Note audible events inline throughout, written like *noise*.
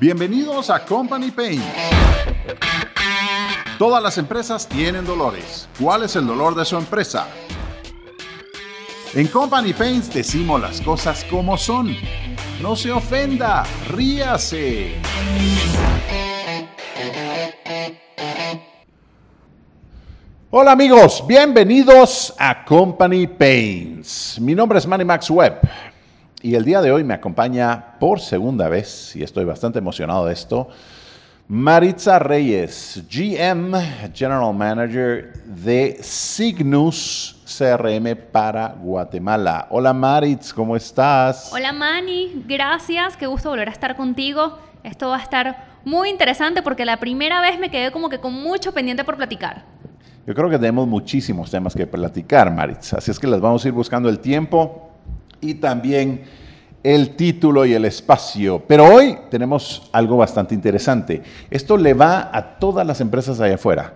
Bienvenidos a Company Pain. Todas las empresas tienen dolores. ¿Cuál es el dolor de su empresa? En Company Pains decimos las cosas como son. No se ofenda, ríase. Hola amigos, bienvenidos a Company Pains. Mi nombre es Manny Max Webb y el día de hoy me acompaña por segunda vez, y estoy bastante emocionado de esto, Maritza Reyes, GM, General Manager de Signus CRM para Guatemala. Hola Maritz, ¿cómo estás? Hola Manny, gracias, qué gusto volver a estar contigo. Esto va a estar muy interesante porque la primera vez me quedé como que con mucho pendiente por platicar. Yo creo que tenemos muchísimos temas que platicar, Maritz, así es que les vamos a ir buscando el tiempo y también el título y el espacio. Pero hoy tenemos algo bastante interesante. Esto le va a todas las empresas allá afuera.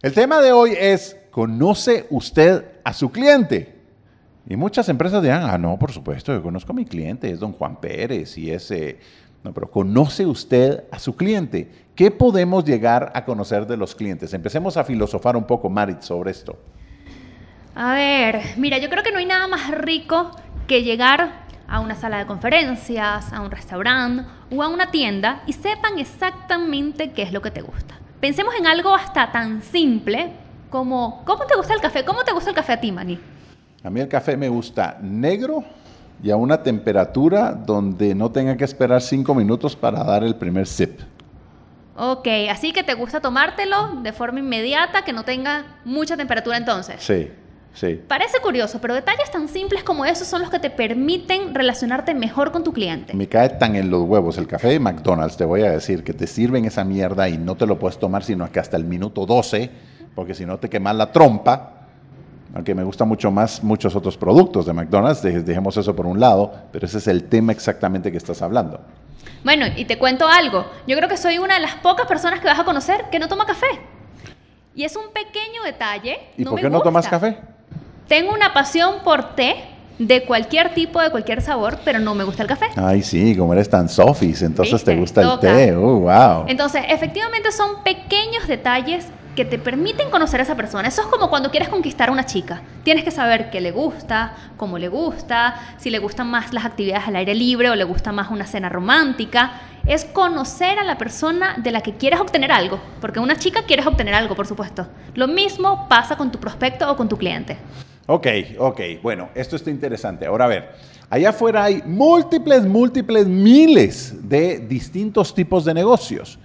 El tema de hoy es, ¿conoce usted a su cliente? Y muchas empresas dirán, ah, no, por supuesto, yo conozco a mi cliente, es don Juan Pérez y ese... No, pero ¿conoce usted a su cliente? ¿Qué podemos llegar a conocer de los clientes? Empecemos a filosofar un poco, Marit, sobre esto. A ver, mira, yo creo que no hay nada más rico que llegar a una sala de conferencias, a un restaurante o a una tienda y sepan exactamente qué es lo que te gusta. Pensemos en algo hasta tan simple como, ¿cómo te gusta el café? ¿Cómo te gusta el café a ti, Mani? A mí el café me gusta negro y a una temperatura donde no tenga que esperar cinco minutos para dar el primer sip. Ok, así que te gusta tomártelo de forma inmediata, que no tenga mucha temperatura entonces. Sí. Parece curioso, pero detalles tan simples como esos son los que te permiten relacionarte mejor con tu cliente. Me cae tan en los huevos el café de McDonald's, te voy a decir, que te sirven esa mierda y no te lo puedes tomar sino que hasta el minuto 12, porque si no te quemas la trompa. Aunque me gustan mucho más muchos otros productos de McDonald's, dejemos eso por un lado, pero ese es el tema exactamente que estás hablando. Bueno, y te cuento algo. Yo creo que soy una de las pocas personas que vas a conocer que no toma café. Y es un pequeño detalle. ¿Y por qué no tomas café? Tengo una pasión por té de cualquier tipo, de cualquier sabor, pero no me gusta el café. Ay, sí, como eres tan sofis, entonces te gusta el té. Uh, wow. Entonces, efectivamente son pequeños detalles que te permiten conocer a esa persona. Eso es como cuando quieres conquistar a una chica. Tienes que saber qué le gusta, cómo le gusta, si le gustan más las actividades al aire libre o le gusta más una cena romántica. Es conocer a la persona de la que quieres obtener algo, porque una chica quieres obtener algo, por supuesto. Lo mismo pasa con tu prospecto o con tu cliente. Ok, ok. Bueno, esto está interesante. Ahora a ver, allá afuera hay múltiples, múltiples, miles de distintos tipos de negocios.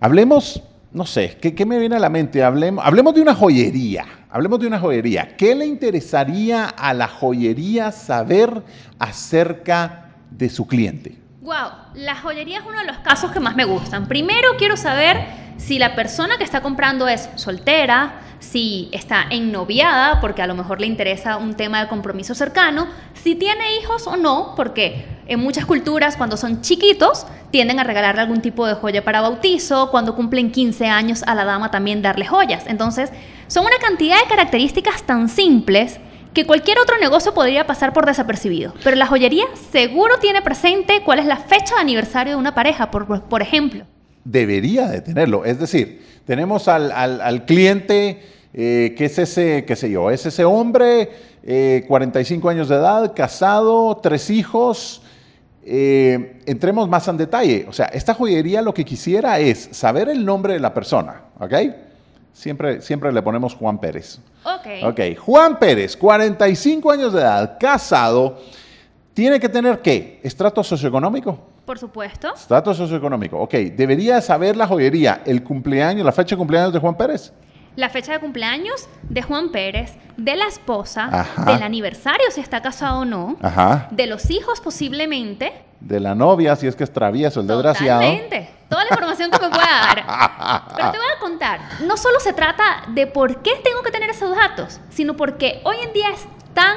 Hablemos, no sé, ¿qué, me viene a la mente? Hablemos, hablemos de una joyería. Hablemos de una joyería. ¿Qué le interesaría a la joyería saber acerca de su cliente? Wow, la joyería es uno de los casos que más me gustan. Primero quiero saber si la persona que está comprando es soltera, si está ennoviada, porque a lo mejor le interesa un tema de compromiso cercano, si tiene hijos o no, porque en muchas culturas cuando son chiquitos tienden a regalarle algún tipo de joya para bautizo, cuando cumplen 15 años a la dama también darle joyas. Entonces, son una cantidad de características tan simples que cualquier otro negocio podría pasar por desapercibido. Pero la joyería seguro tiene presente cuál es la fecha de aniversario de una pareja, por, por ejemplo debería de tenerlo. Es decir, tenemos al, cliente eh, que es ese, qué sé yo, es ese hombre, 45 eh, años de edad, casado, tres hijos. Eh, entremos más en detalle. O sea, esta joyería lo que quisiera es saber el nombre de la persona, ¿ok? Siempre, siempre le ponemos Juan Pérez. Ok. Ok, Juan Pérez, 45 años de edad, casado, tiene que tener qué? Estrato socioeconómico. Por supuesto. Estatus socioeconómico. Ok, ¿debería saber la joyería el cumpleaños, la fecha de cumpleaños de Juan Pérez? La fecha de cumpleaños de Juan Pérez, de la esposa, del aniversario, si está casado o no, de los hijos posiblemente. De la novia, si es que es travieso, el desgraciado. Totalmente. Toda la información que me pueda dar. *laughs* Pero te voy a contar, no solo se trata de por qué tengo que tener esos datos, sino porque hoy en día es tan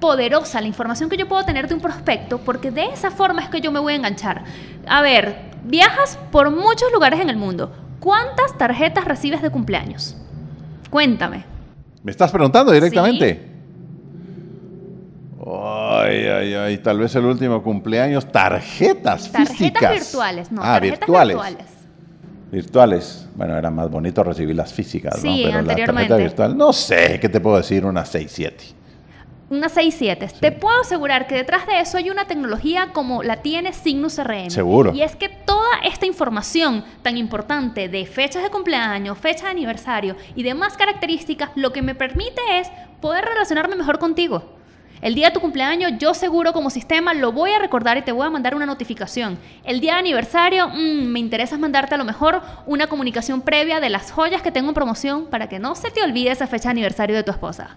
poderosa la información que yo puedo tener de un prospecto, porque de esa forma es que yo me voy a enganchar. A ver, viajas por muchos lugares en el mundo. ¿Cuántas tarjetas recibes de cumpleaños? Cuéntame. ¿Me estás preguntando directamente? Ay, ay, ay, tal vez el último cumpleaños. Tarjetas, Tarjetas físicas. virtuales, no, ah, tarjetas virtuales. virtuales. Virtuales. Bueno, era más bonito recibir las físicas, ¿no? Sí, Pero la tarjeta anteriormente. virtual, no sé, ¿qué te puedo decir? Una 6-7. Una 6.7. Te puedo asegurar que detrás de eso hay una tecnología como la tiene Signus RM. Seguro. Y es que toda esta información tan importante de fechas de cumpleaños, fecha de aniversario y demás características, lo que me permite es poder relacionarme mejor contigo. El día de tu cumpleaños, yo seguro como sistema lo voy a recordar y te voy a mandar una notificación. El día de aniversario, mm, me interesa mandarte a lo mejor una comunicación previa de las joyas que tengo en promoción para que no se te olvide esa fecha de aniversario de tu esposa.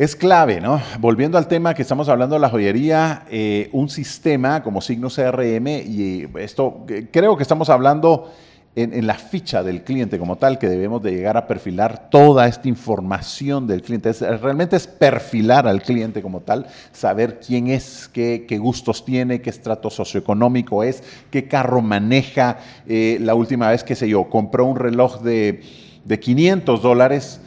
Es clave, ¿no? Volviendo al tema que estamos hablando de la joyería, eh, un sistema como signo CRM, y esto eh, creo que estamos hablando en, la ficha del cliente como tal, que debemos de llegar a perfilar toda esta información del cliente. Realmente es perfilar al cliente como tal, saber quién es, qué, qué gustos tiene, qué estrato socioeconómico es, qué carro maneja. Eh, la última vez que sé yo, compró un reloj de, de 500 dólares.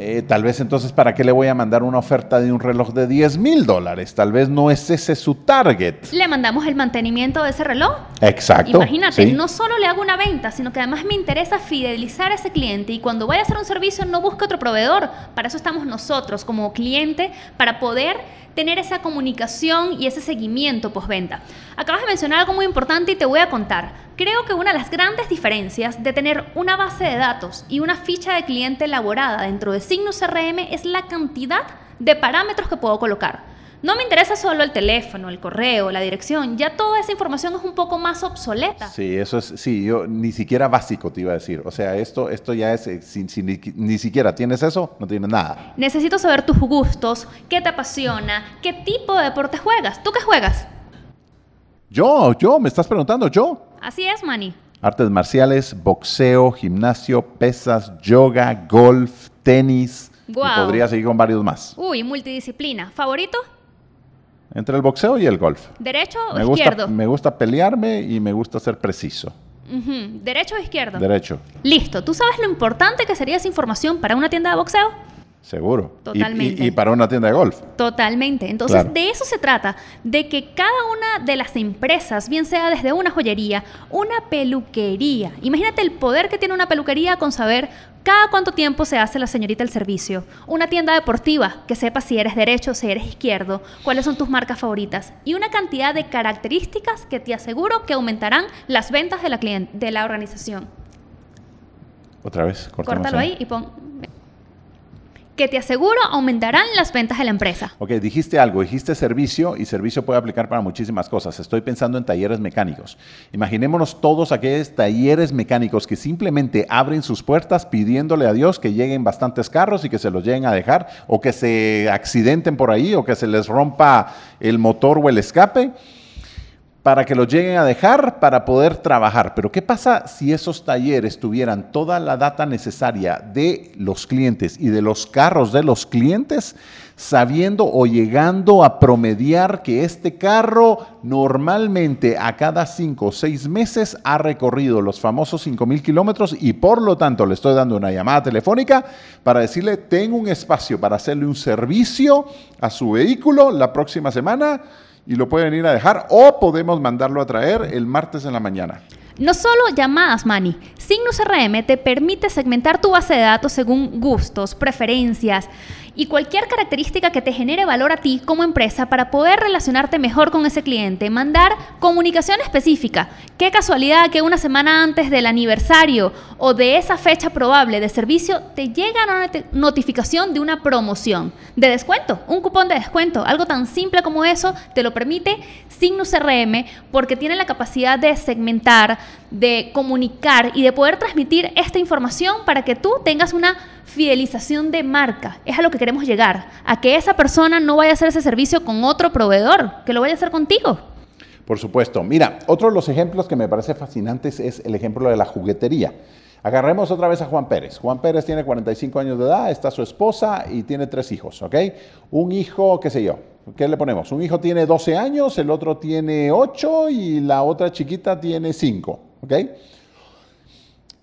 Eh, tal vez entonces, ¿para qué le voy a mandar una oferta de un reloj de 10 mil dólares? Tal vez no es ese su target. Le mandamos el mantenimiento de ese reloj. Exacto. Imagínate, sí. no solo le hago una venta, sino que además me interesa fidelizar a ese cliente y cuando vaya a hacer un servicio no busque otro proveedor. Para eso estamos nosotros como cliente, para poder tener esa comunicación y ese seguimiento postventa. Acabas de mencionar algo muy importante y te voy a contar. Creo que una de las grandes diferencias de tener una base de datos y una ficha de cliente elaborada dentro de Signus CRM es la cantidad de parámetros que puedo colocar. No me interesa solo el teléfono, el correo, la dirección, ya toda esa información es un poco más obsoleta. Sí, eso es, sí, yo ni siquiera básico te iba a decir. O sea, esto, esto ya es, eh, si, si ni, ni siquiera tienes eso, no tienes nada. Necesito saber tus gustos, qué te apasiona, qué tipo de deporte juegas. ¿Tú qué juegas? Yo, yo, me estás preguntando, yo. Así es, Manny. Artes marciales, boxeo, gimnasio, pesas, yoga, golf, tenis. Y podría seguir con varios más. Uy, multidisciplina. ¿Favorito? Entre el boxeo y el golf. ¿Derecho o gusta, izquierdo? me gusta pelearme y me gusta ser preciso. ¿Derecho o izquierdo? Derecho, Listo. ¿Tú sabes lo importante que sería esa información para una tienda de boxeo? Seguro. Y- Totalmente. Y, y para una tienda de golf. Totalmente. Entonces, Claro. de eso se trata, de que cada una de las empresas, bien sea desde una joyería, una peluquería, imagínate el poder que tiene una peluquería con saber cada cuánto tiempo se hace la señorita el servicio. Una tienda deportiva, que sepa si eres derecho, si eres izquierdo, cuáles son tus marcas favoritas. Y una cantidad de características que te aseguro que aumentarán las ventas de la, de la organización. Otra vez, Córtalo ahí y pon... Que te aseguro aumentarán las ventas de la empresa. Ok, dijiste algo, dijiste servicio y servicio puede aplicar para muchísimas cosas. Estoy pensando en talleres mecánicos. Imaginémonos todos aquellos talleres mecánicos que simplemente abren sus puertas pidiéndole a Dios que lleguen bastantes carros y que se los lleguen a dejar o que se accidenten por ahí o que se les rompa el motor o el escape para que los lleguen a dejar para poder trabajar. Pero ¿qué pasa si esos talleres tuvieran toda la data necesaria de los clientes y de los carros de los clientes, sabiendo o llegando a promediar que este carro normalmente a cada cinco o seis meses ha recorrido los famosos 5 mil kilómetros y por lo tanto le estoy dando una llamada telefónica para decirle, tengo un espacio para hacerle un servicio a su vehículo la próxima semana y lo pueden ir a dejar o podemos mandarlo a traer el martes en la mañana. No solo llamadas, Manny. Signus RM te permite segmentar tu base de datos según gustos, preferencias y cualquier característica que te genere valor a ti como empresa para poder relacionarte mejor con ese cliente, mandar comunicación específica. Qué casualidad que una semana antes del aniversario o de esa fecha probable de servicio te llega una noti- notificación de una promoción de descuento, un cupón de descuento, algo tan simple como eso te lo permite Signus CRM porque tiene la capacidad de segmentar, de comunicar y de poder transmitir esta información para que tú tengas una fidelización de marca. Es a lo que queremos llegar, a que esa persona no vaya a hacer ese servicio con otro proveedor, que lo vaya a hacer contigo. Por supuesto. Mira, otro de los ejemplos que me parece fascinantes es el ejemplo de la juguetería. Agarremos otra vez a Juan Pérez. Juan Pérez tiene 45 años de edad, está su esposa y tiene tres hijos, ¿ok? Un hijo, qué sé yo, ¿qué le ponemos? Un hijo tiene 12 años, el otro tiene 8 y la otra chiquita tiene 5, ¿ok?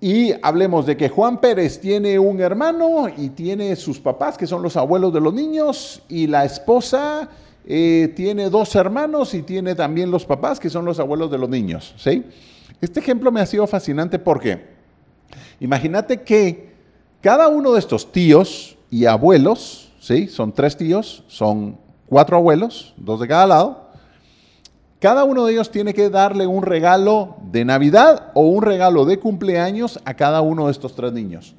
Y hablemos de que Juan Pérez tiene un hermano y tiene sus papás, que son los abuelos de los niños, y la esposa eh, tiene dos hermanos y tiene también los papás, que son los abuelos de los niños. ¿sí? Este ejemplo me ha sido fascinante porque imagínate que cada uno de estos tíos y abuelos, ¿sí? son tres tíos, son cuatro abuelos, dos de cada lado, cada uno de ellos tiene que darle un regalo de Navidad o un regalo de cumpleaños a cada uno de estos tres niños.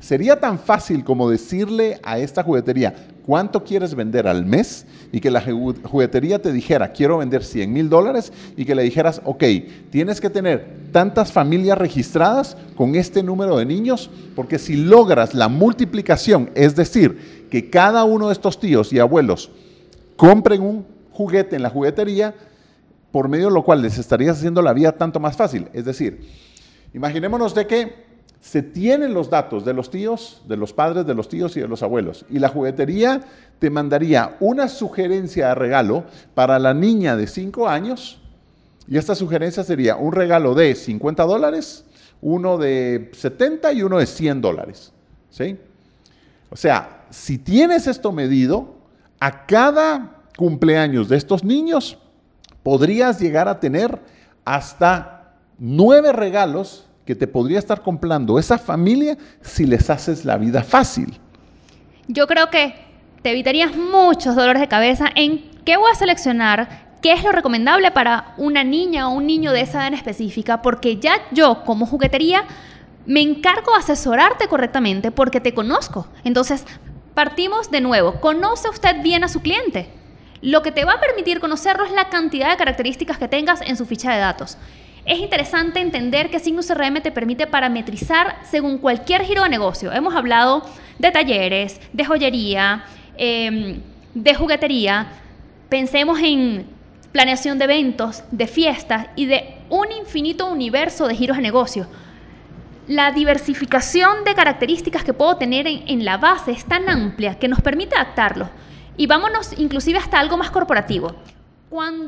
Sería tan fácil como decirle a esta juguetería, ¿cuánto quieres vender al mes? Y que la juguetería te dijera, quiero vender 100 mil dólares y que le dijeras, ok, tienes que tener tantas familias registradas con este número de niños, porque si logras la multiplicación, es decir, que cada uno de estos tíos y abuelos compren un juguete en la juguetería, por medio de lo cual les estarías haciendo la vida tanto más fácil. Es decir, imaginémonos de que se tienen los datos de los tíos, de los padres, de los tíos y de los abuelos. Y la juguetería te mandaría una sugerencia de regalo para la niña de 5 años. Y esta sugerencia sería un regalo de 50 dólares, uno de 70 y uno de 100 dólares. ¿Sí? O sea, si tienes esto medido, a cada cumpleaños de estos niños podrías llegar a tener hasta nueve regalos que te podría estar comprando esa familia si les haces la vida fácil. Yo creo que te evitarías muchos dolores de cabeza en qué voy a seleccionar, qué es lo recomendable para una niña o un niño de esa edad en específica, porque ya yo como juguetería me encargo de asesorarte correctamente porque te conozco. Entonces, partimos de nuevo, conoce usted bien a su cliente. Lo que te va a permitir conocerlo es la cantidad de características que tengas en su ficha de datos. Es interesante entender que Signus CRM te permite parametrizar según cualquier giro de negocio. Hemos hablado de talleres, de joyería, em, de juguetería. Pensemos en planeación de eventos, de fiestas y de un infinito universo de giros de negocio. La diversificación de características que puedo tener en, en la base es tan amplia que nos permite adaptarlo. Y vámonos inclusive hasta algo más corporativo.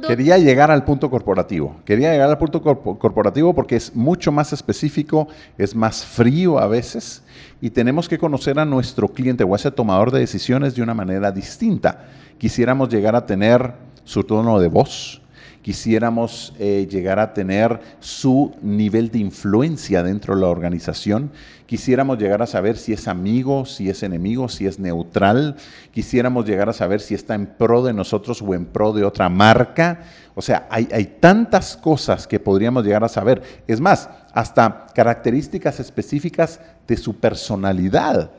Quería llegar al punto corporativo. Quería llegar al punto corporativo porque es mucho más específico, es más frío a veces y tenemos que conocer a nuestro cliente o a ese tomador de decisiones de una manera distinta. Quisiéramos llegar a tener su tono de voz, quisiéramos eh, llegar a tener su nivel de influencia dentro de la organización, quisiéramos llegar a saber si es amigo, si es enemigo, si es neutral, quisiéramos llegar a saber si está en pro de nosotros o en pro de otra marca. O sea, hay, hay tantas cosas que podríamos llegar a saber. Es más, hasta características específicas de su personalidad.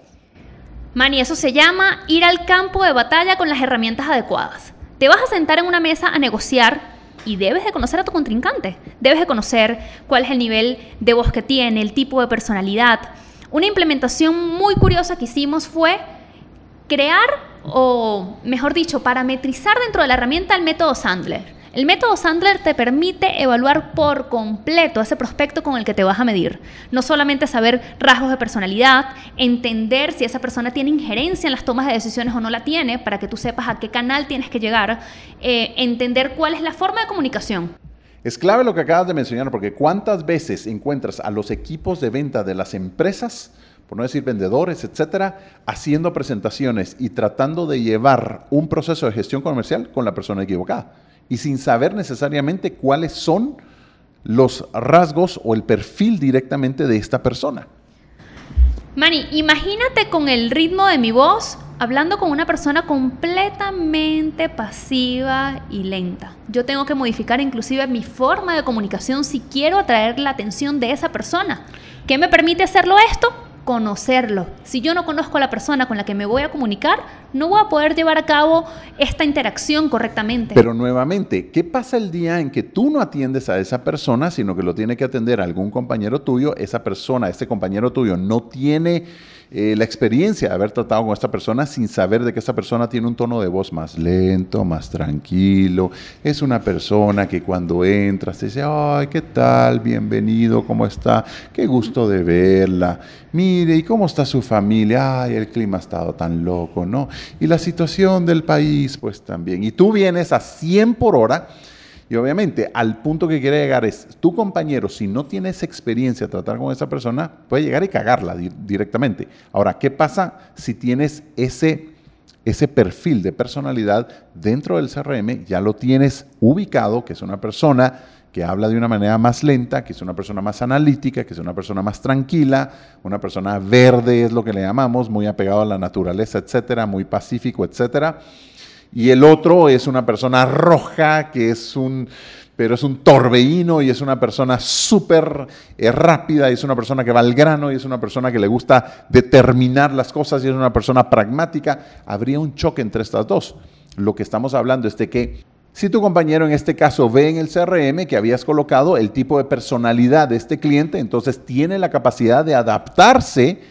Mani, eso se llama ir al campo de batalla con las herramientas adecuadas. Te vas a sentar en una mesa a negociar y debes de conocer a tu contrincante. Debes de conocer cuál es el nivel de voz que tiene, el tipo de personalidad. Una implementación muy curiosa que hicimos fue crear, o mejor dicho, parametrizar dentro de la herramienta el método Sandler. El método Sandler te permite evaluar por completo ese prospecto con el que te vas a medir. No solamente saber rasgos de personalidad, entender si esa persona tiene injerencia en las tomas de decisiones o no la tiene, para que tú sepas a qué canal tienes que llegar, eh, entender cuál es la forma de comunicación. Es clave lo que acabas de mencionar, porque cuántas veces encuentras a los equipos de venta de las empresas, por no decir vendedores, etcétera, haciendo presentaciones y tratando de llevar un proceso de gestión comercial con la persona equivocada y sin saber necesariamente cuáles son los rasgos o el perfil directamente de esta persona. Manny, imagínate con el ritmo de mi voz hablando con una persona completamente pasiva y lenta. Yo tengo que modificar inclusive mi forma de comunicación si quiero atraer la atención de esa persona. ¿Qué me permite hacerlo esto? Conocerlo. Si yo no conozco a la persona con la que me voy a comunicar, no voy a poder llevar a cabo esta interacción correctamente. Pero nuevamente, ¿qué pasa el día en que tú no atiendes a esa persona, sino que lo tiene que atender algún compañero tuyo? Esa persona, este compañero tuyo no tiene eh, la experiencia de haber tratado con esta persona sin saber de que esta persona tiene un tono de voz más lento, más tranquilo. Es una persona que cuando entras te dice, ay, ¿qué tal? Bienvenido, ¿cómo está? Qué gusto de verla. Mire, ¿y cómo está su familia? Ay, el clima ha estado tan loco, ¿no? Y la situación del país, pues también. Y tú vienes a 100 por hora y obviamente, al punto que quiere llegar es, tu compañero, si no tienes experiencia de tratar con esa persona, puede llegar y cagarla directamente. Ahora, ¿qué pasa si tienes ese, ese perfil de personalidad dentro del CRM ya lo tienes ubicado, que es una persona que habla de una manera más lenta, que es una persona más analítica, que es una persona más tranquila, una persona verde es lo que le llamamos, muy apegado a la naturaleza, etcétera, muy pacífico, etcétera. Y el otro es una persona roja, que es un, pero es un torbellino y es una persona súper eh, rápida, y es una persona que va al grano, y es una persona que le gusta determinar las cosas, y es una persona pragmática. Habría un choque entre estas dos. Lo que estamos hablando es de que si tu compañero en este caso ve en el CRM que habías colocado el tipo de personalidad de este cliente, entonces tiene la capacidad de adaptarse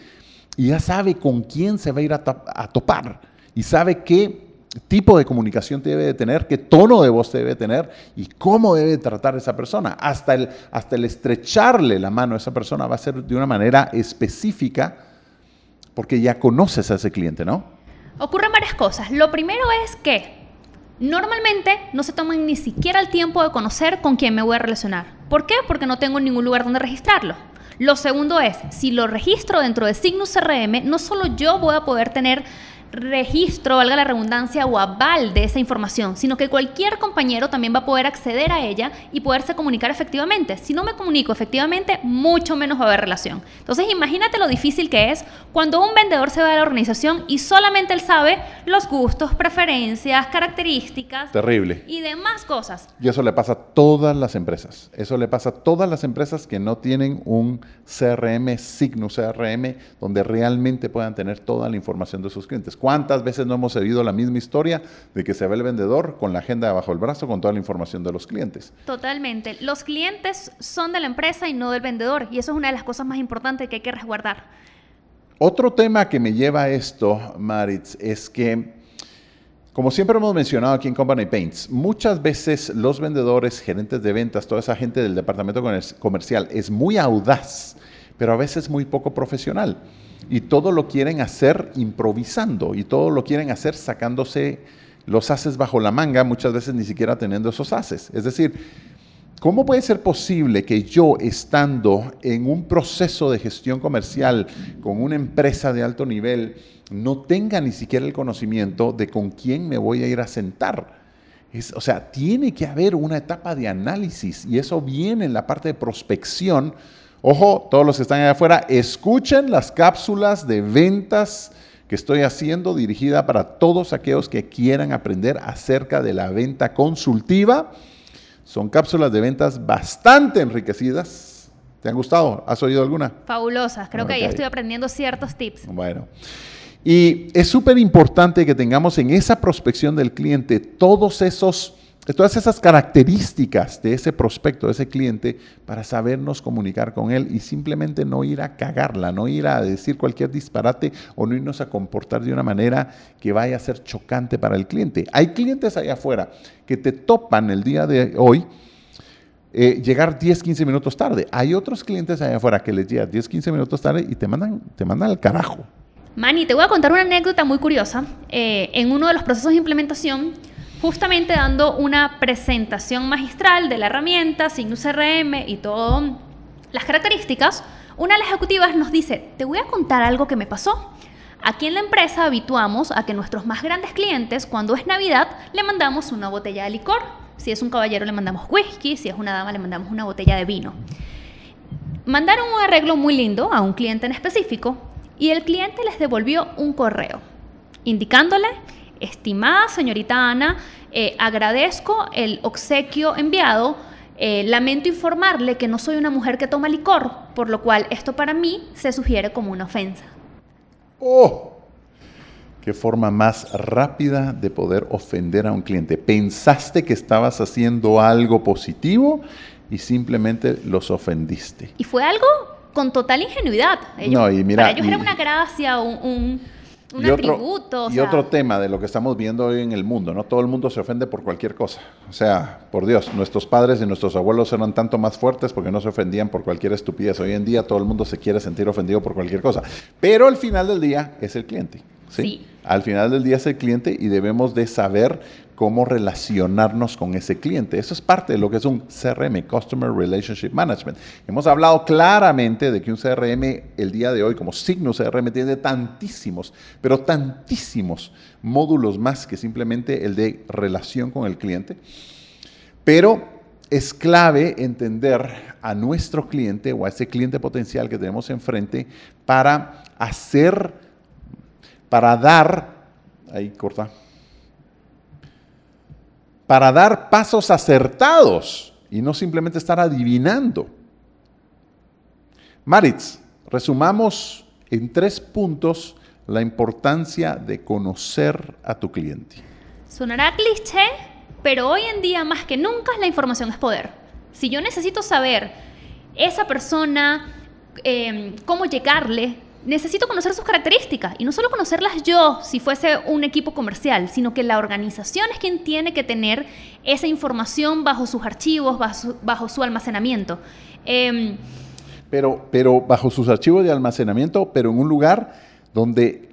y ya sabe con quién se va a ir a, topar y sabe qué tipo de comunicación debe de tener, qué tono de voz debe tener y cómo debe tratar a esa persona. Hasta el, hasta estrecharle la mano a esa persona va a ser de una manera específica porque ya conoces a ese cliente, ¿no? Ocurren varias cosas. Lo primero es que Normalmente no se toman ni siquiera el tiempo de conocer con quién me voy a relacionar. ¿Por qué? Porque no tengo ningún lugar donde registrarlo. Lo segundo es, si lo registro dentro de Signus CRM, no solo yo voy a poder tener registro, valga la redundancia, o aval de esa información, sino que cualquier compañero también va a poder acceder a ella y poderse comunicar efectivamente. Si no me comunico efectivamente, mucho menos va a haber relación. Entonces imagínate lo difícil que es cuando un vendedor se va a la organización y solamente él sabe los gustos, preferencias, características. Terrible. Y demás cosas. Y eso le pasa a todas las empresas. Eso le pasa a todas las empresas que no tienen un CRM, signo CRM, donde realmente puedan tener toda la información de sus clientes. ¿Cuántas veces no hemos oído la misma historia de que se ve el vendedor con la agenda bajo el brazo con toda la información de los clientes? Totalmente. Los clientes son de la empresa y no del vendedor. Y eso es una de las cosas más importantes que hay que resguardar. Otro tema que me lleva a esto, Maritz, es que, como siempre hemos mencionado aquí en Company Paints, muchas veces los vendedores, gerentes de ventas, toda esa gente del departamento comercial es muy audaz, pero a veces muy poco profesional y todo lo quieren hacer improvisando y todo lo quieren hacer sacándose los haces bajo la manga, muchas veces ni siquiera teniendo esos haces. Es decir, ¿cómo puede ser posible que yo estando en un proceso de gestión comercial con una empresa de alto nivel no tenga ni siquiera el conocimiento de con quién me voy a ir a sentar? o sea, tiene que haber una etapa de análisis y eso viene en la parte de prospección Ojo, todos los que están allá afuera, escuchen las cápsulas de ventas que estoy haciendo dirigida para todos aquellos que quieran aprender acerca de la venta consultiva. Son cápsulas de ventas bastante enriquecidas. ¿Te han gustado? ¿Has oído alguna? Fabulosas. Creo que ahí estoy aprendiendo ciertos tips. Bueno. Y es súper importante que tengamos en esa prospección del cliente todos esos todas esas características de ese prospecto, de ese cliente, para sabernos comunicar con él y simplemente no ir a cagarla, no ir a decir cualquier disparate o no irnos a comportar de una manera que vaya a ser chocante para el cliente. Hay clientes allá afuera que te topan el día de hoy. Eh, llegar 10, 15 minutos tarde. Hay otros clientes allá afuera que les llega 10, 15 minutos tarde y te mandan, te mandan al carajo. Manny, te voy a contar una anécdota muy curiosa. Eh, en uno de los procesos de implementación, justamente dando una presentación magistral de la herramienta, Signus CRM y todas las características, una de las ejecutivas nos dice, te voy a contar algo que me pasó. Aquí en la empresa habituamos a que nuestros más grandes clientes, cuando es Navidad, le mandamos una botella de licor. Si es un caballero le mandamos whisky, si es una dama le mandamos una botella de vino. Mandaron un arreglo muy lindo a un cliente en específico y el cliente les devolvió un correo indicándole estimada señorita Ana, eh, agradezco el obsequio enviado. Eh, lamento informarle que no soy una mujer que toma licor, por lo cual esto para mí se sugiere como una ofensa. ¡Oh! Qué forma más rápida de poder ofender a un cliente. Pensaste que estabas haciendo algo positivo y simplemente los ofendiste. Y fue algo con total ingenuidad. no, y mira, para ellos era una gracia, un y otro, Y otro tema de lo que estamos viendo hoy en el mundo, ¿no? Todo el mundo se ofende por cualquier cosa. O sea, por Dios, nuestros padres y nuestros abuelos eran tanto más fuertes porque no se ofendían por cualquier estupidez. Hoy en día todo el mundo se quiere sentir ofendido por cualquier cosa. Pero al final del día es el cliente. ¿sí? Al final del día es el cliente y debemos de saber cómo relacionarnos con ese cliente. Eso es parte de lo que es un CRM, Customer Relationship Management. Hemos hablado claramente de que un CRM el día de hoy, como signo CRM, tiene tantísimos, pero tantísimos módulos más que simplemente el de relación con el cliente. Pero es clave entender a nuestro cliente o a ese cliente potencial que tenemos enfrente para hacer, para dar, ahí corta, para dar pasos acertados y no simplemente estar adivinando. Maritz, resumamos en tres puntos la importancia de conocer a tu cliente. Sonará cliché, pero hoy en día más que nunca la información es poder. Si yo necesito saber esa persona, eh, cómo llegarle, necesito conocer sus características y no solo conocerlas yo si fuese un equipo comercial, sino que la organización es quien tiene que tener esa información bajo sus archivos, bajo su, almacenamiento. Em, pero, pero bajo sus archivos de almacenamiento, pero en un lugar donde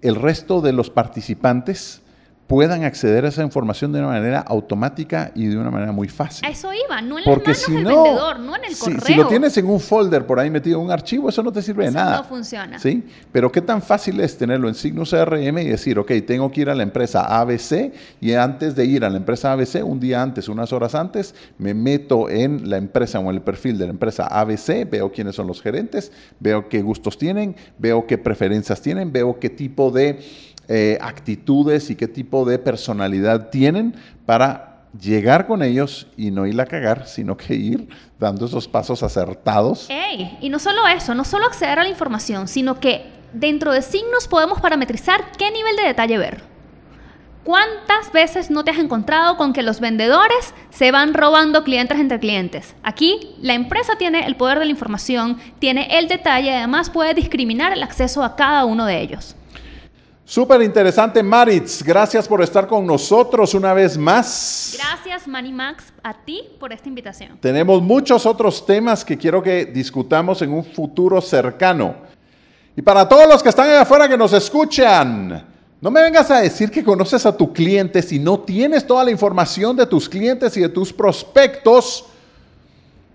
el resto de los participantes puedan acceder a esa información de una manera automática y de una manera muy fácil. A eso iba, no en Porque las manos del vendedor, no en el correo. Si lo tienes en un folder por ahí metido en un archivo, eso no te sirve de nada. no funciona. ¿Sí? Pero qué tan fácil es tenerlo en signo CRM y decir, ok, tengo que ir a la empresa ABC y antes de ir a la empresa ABC, un día antes, unas horas antes, me meto en la empresa o en el perfil de la empresa ABC, veo quiénes son los gerentes, veo qué gustos tienen, veo qué preferencias tienen, veo qué tipo de eh, actitudes y qué tipo de personalidad tienen para llegar con ellos y no ir a cagar, sino que ir dando esos pasos acertados. y no solo eso, no solo acceder a la información, sino que dentro de signos podemos parametrizar qué nivel de detalle ver. ¿Cuántas veces no te has encontrado con que los vendedores se van robando clientes entre clientes? Aquí la empresa tiene el poder de la información, tiene el detalle y además puede discriminar el acceso a cada uno de ellos. Súper interesante, Maritz. Gracias por estar con nosotros una vez más. Gracias, Max, a ti por esta invitación. Tenemos muchos otros temas que quiero que discutamos en un futuro cercano. Y para todos los que están allá afuera que nos escuchan, no me vengas a decir que conoces a tu cliente si no tienes toda la información de tus clientes y de tus prospectos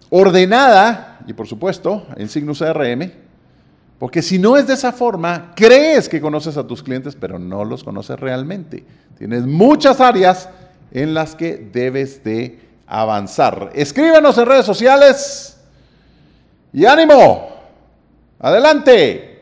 ordenada, y por supuesto, en signo CRM porque si no es de esa forma, crees que conoces a tus clientes, pero no los conoces realmente. Tienes muchas áreas en las que debes de avanzar. Escríbenos en redes sociales y ánimo. Adelante.